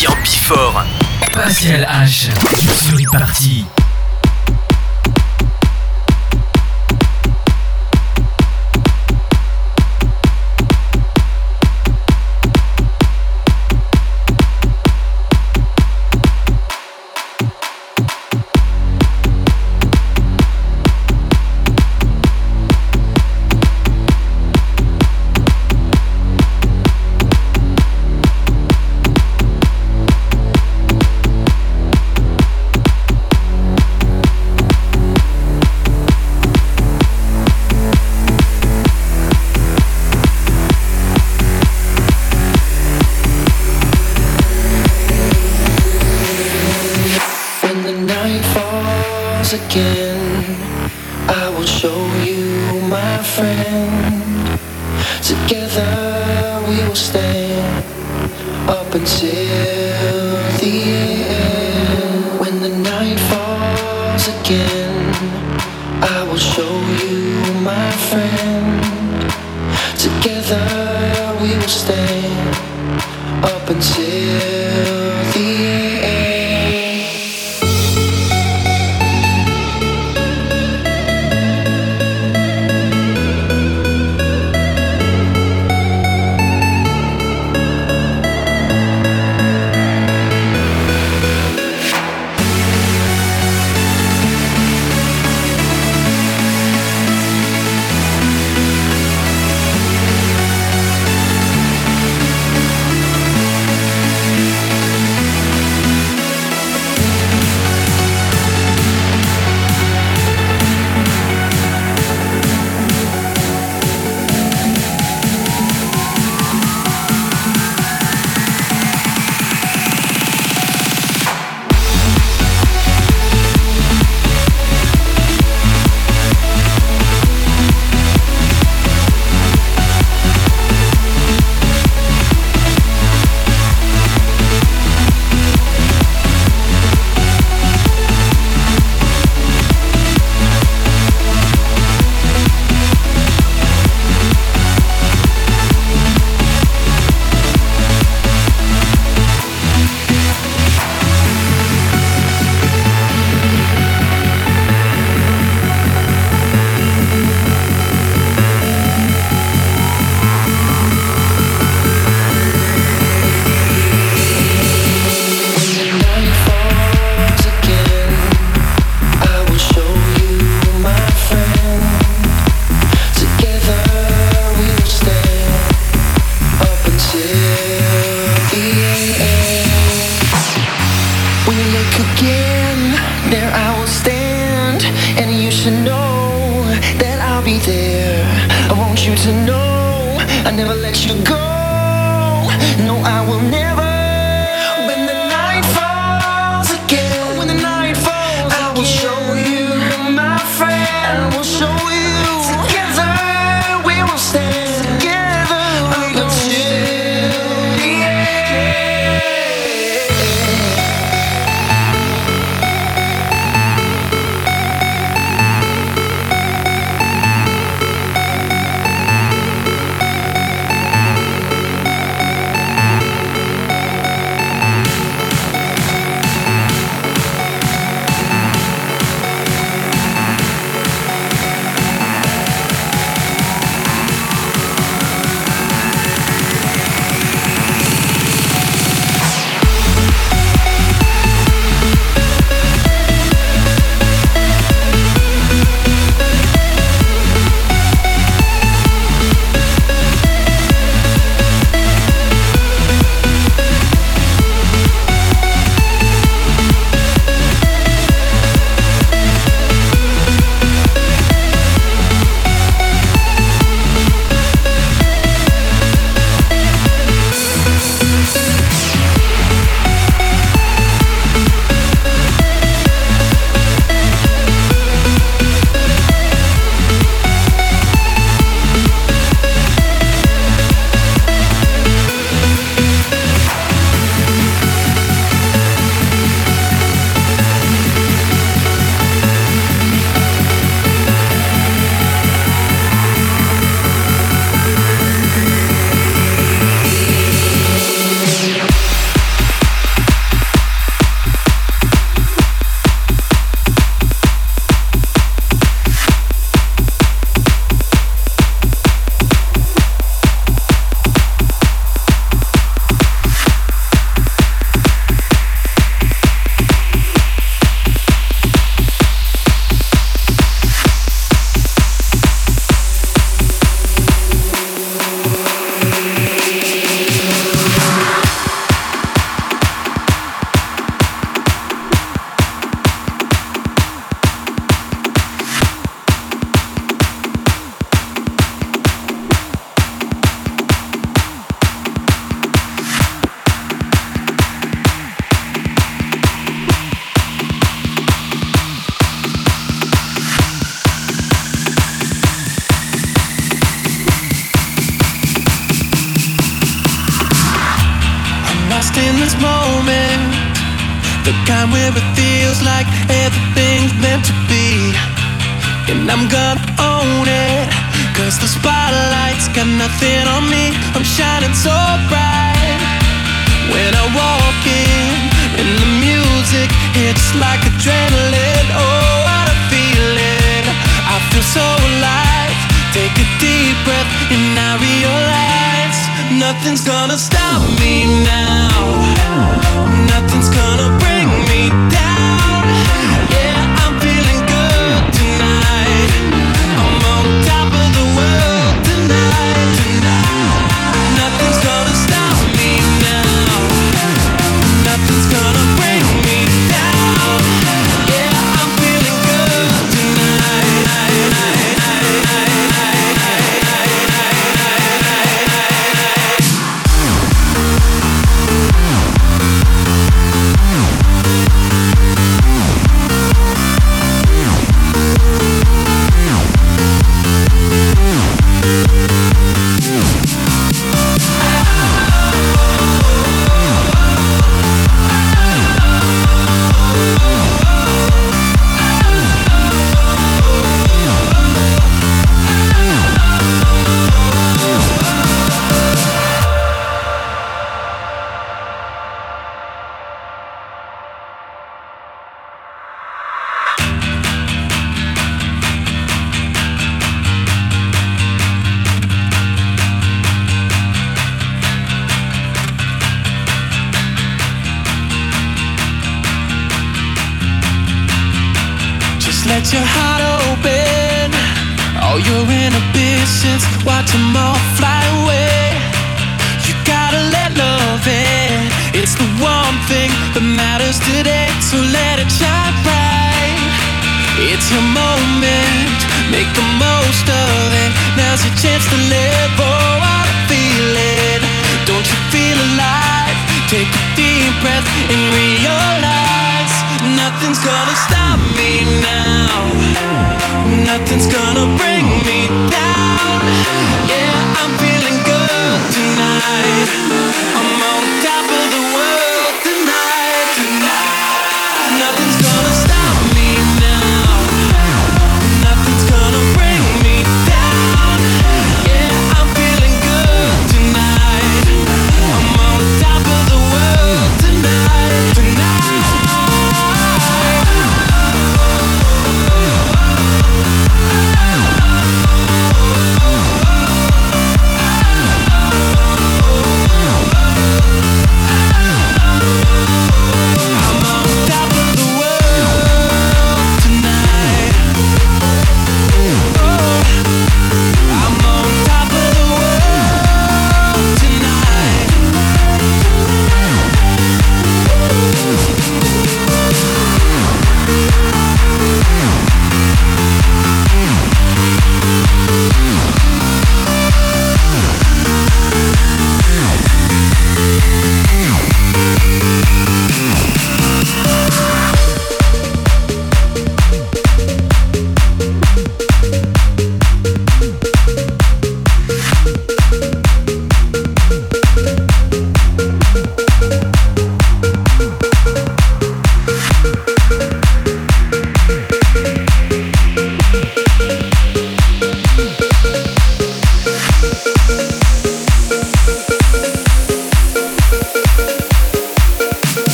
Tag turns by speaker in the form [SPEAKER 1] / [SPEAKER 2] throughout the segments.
[SPEAKER 1] Christian Bifort.
[SPEAKER 2] Pascal H. Sur e-party.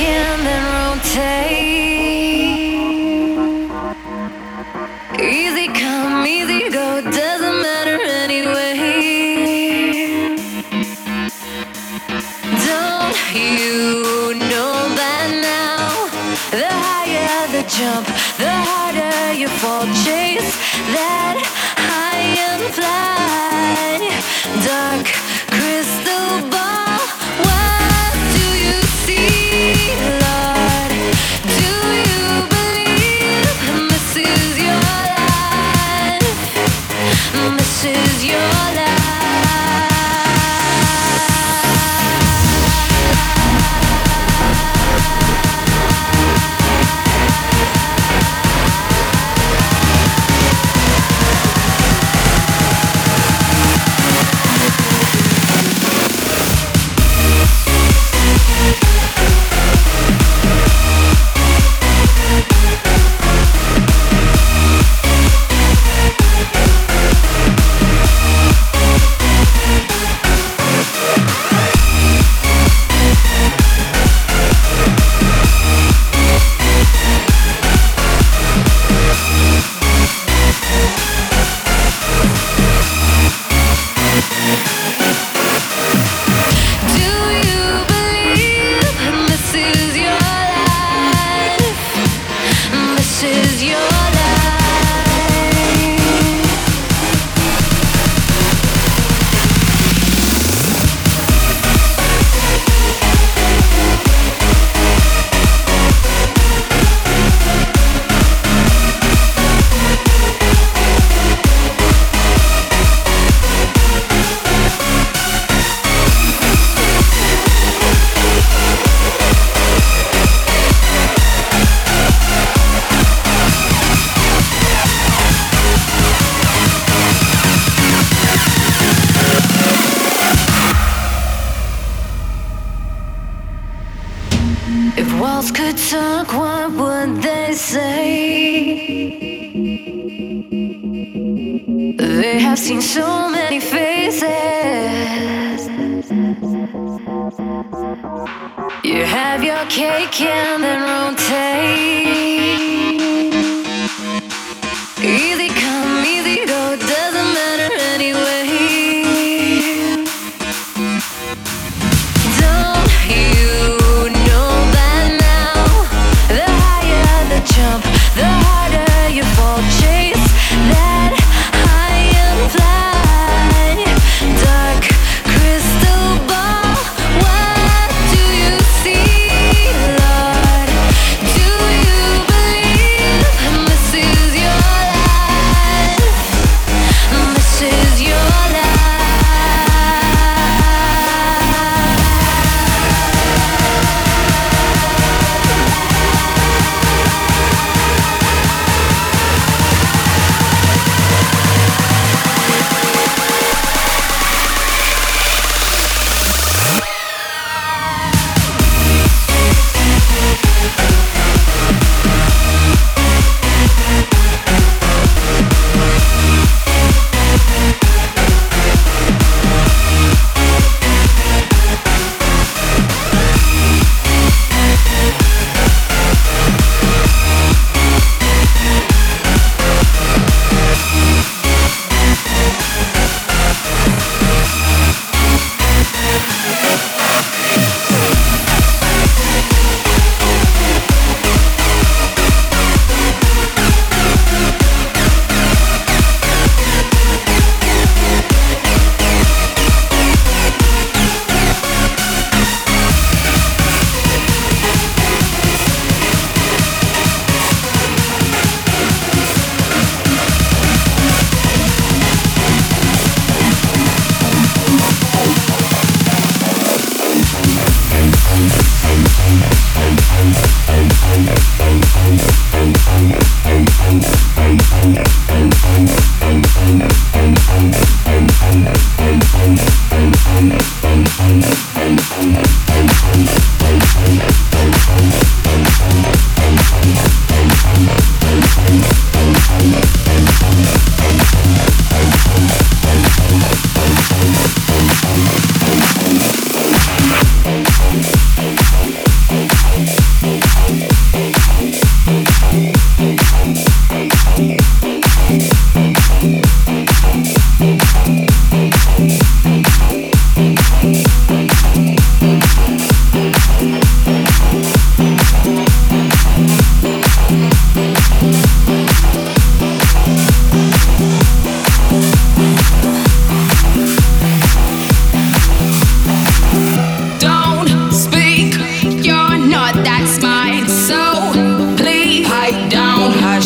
[SPEAKER 1] skin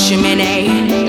[SPEAKER 1] chimney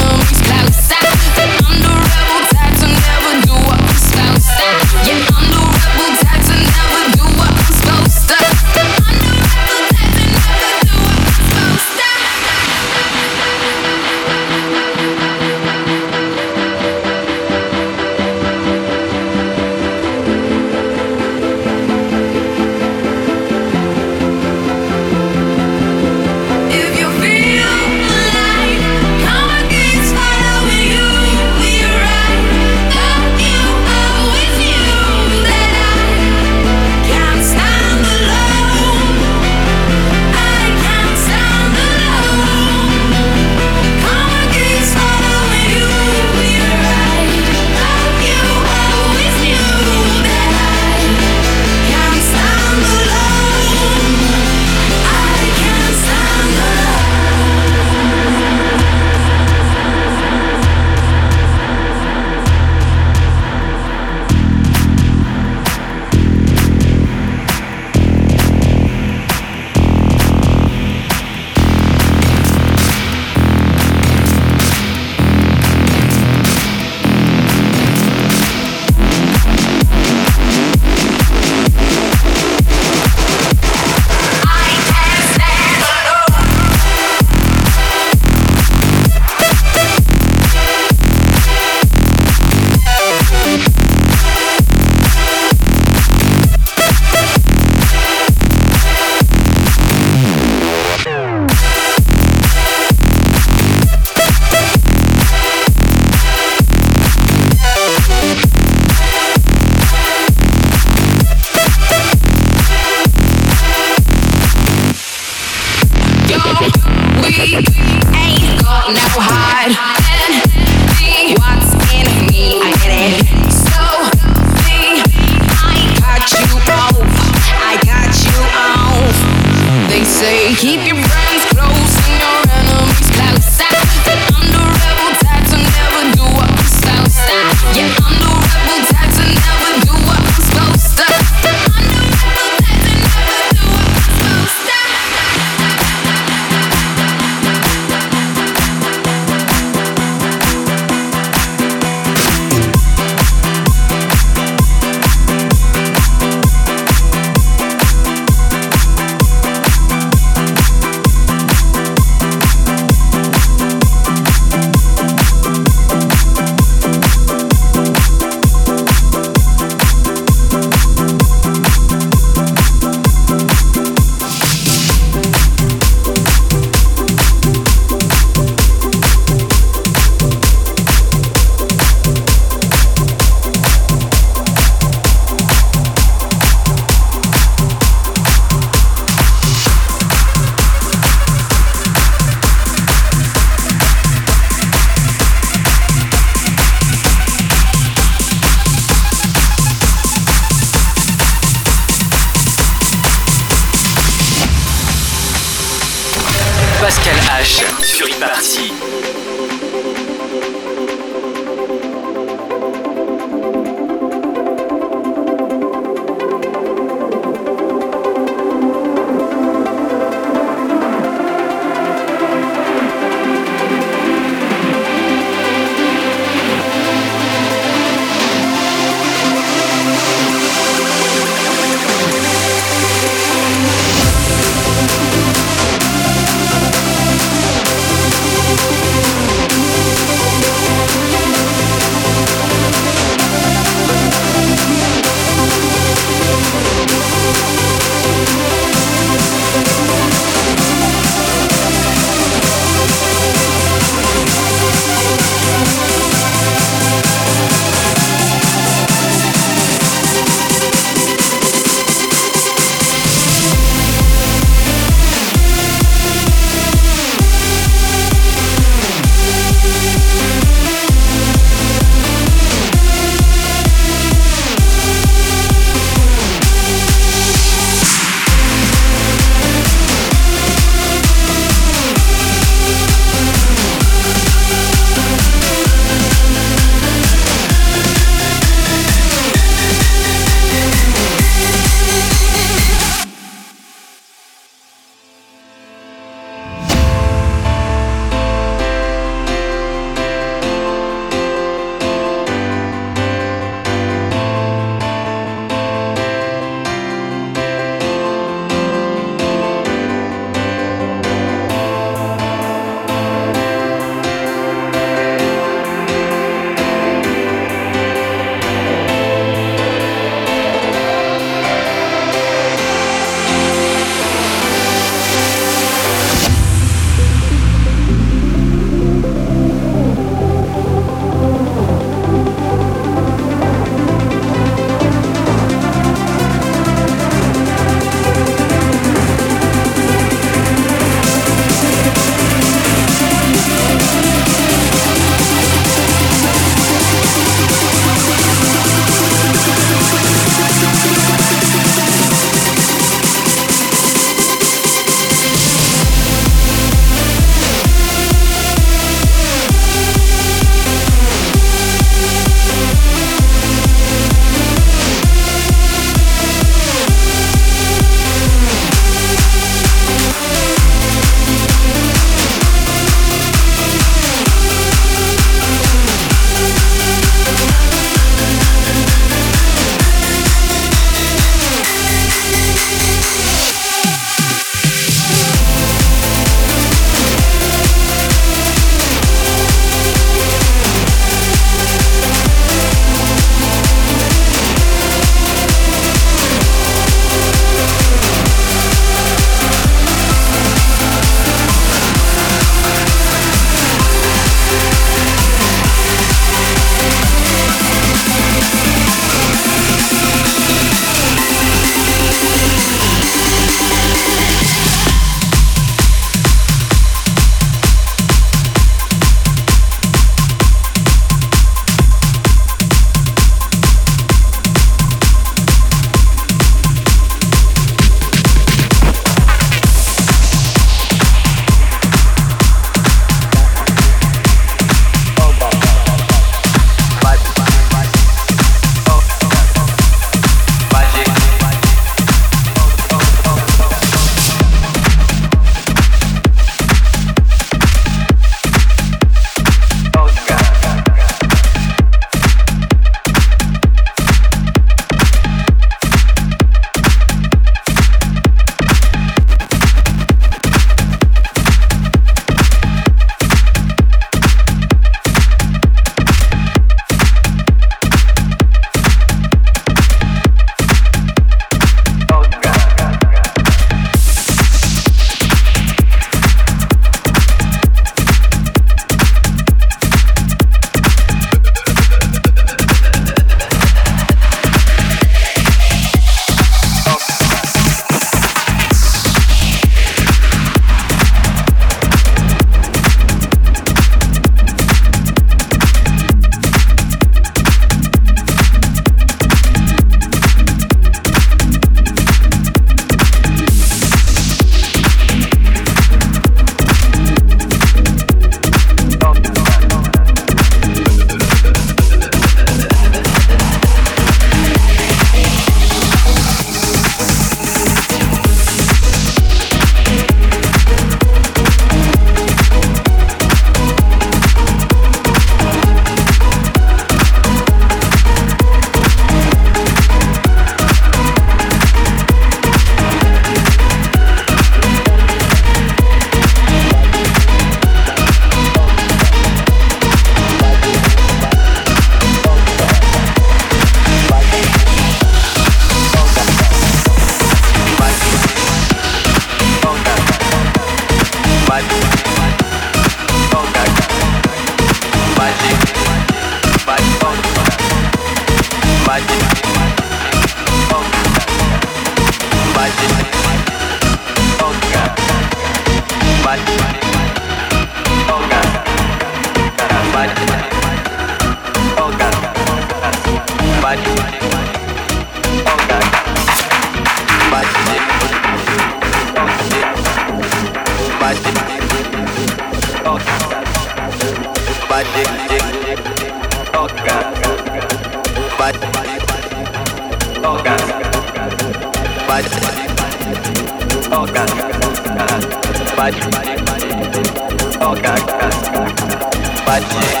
[SPEAKER 1] magic.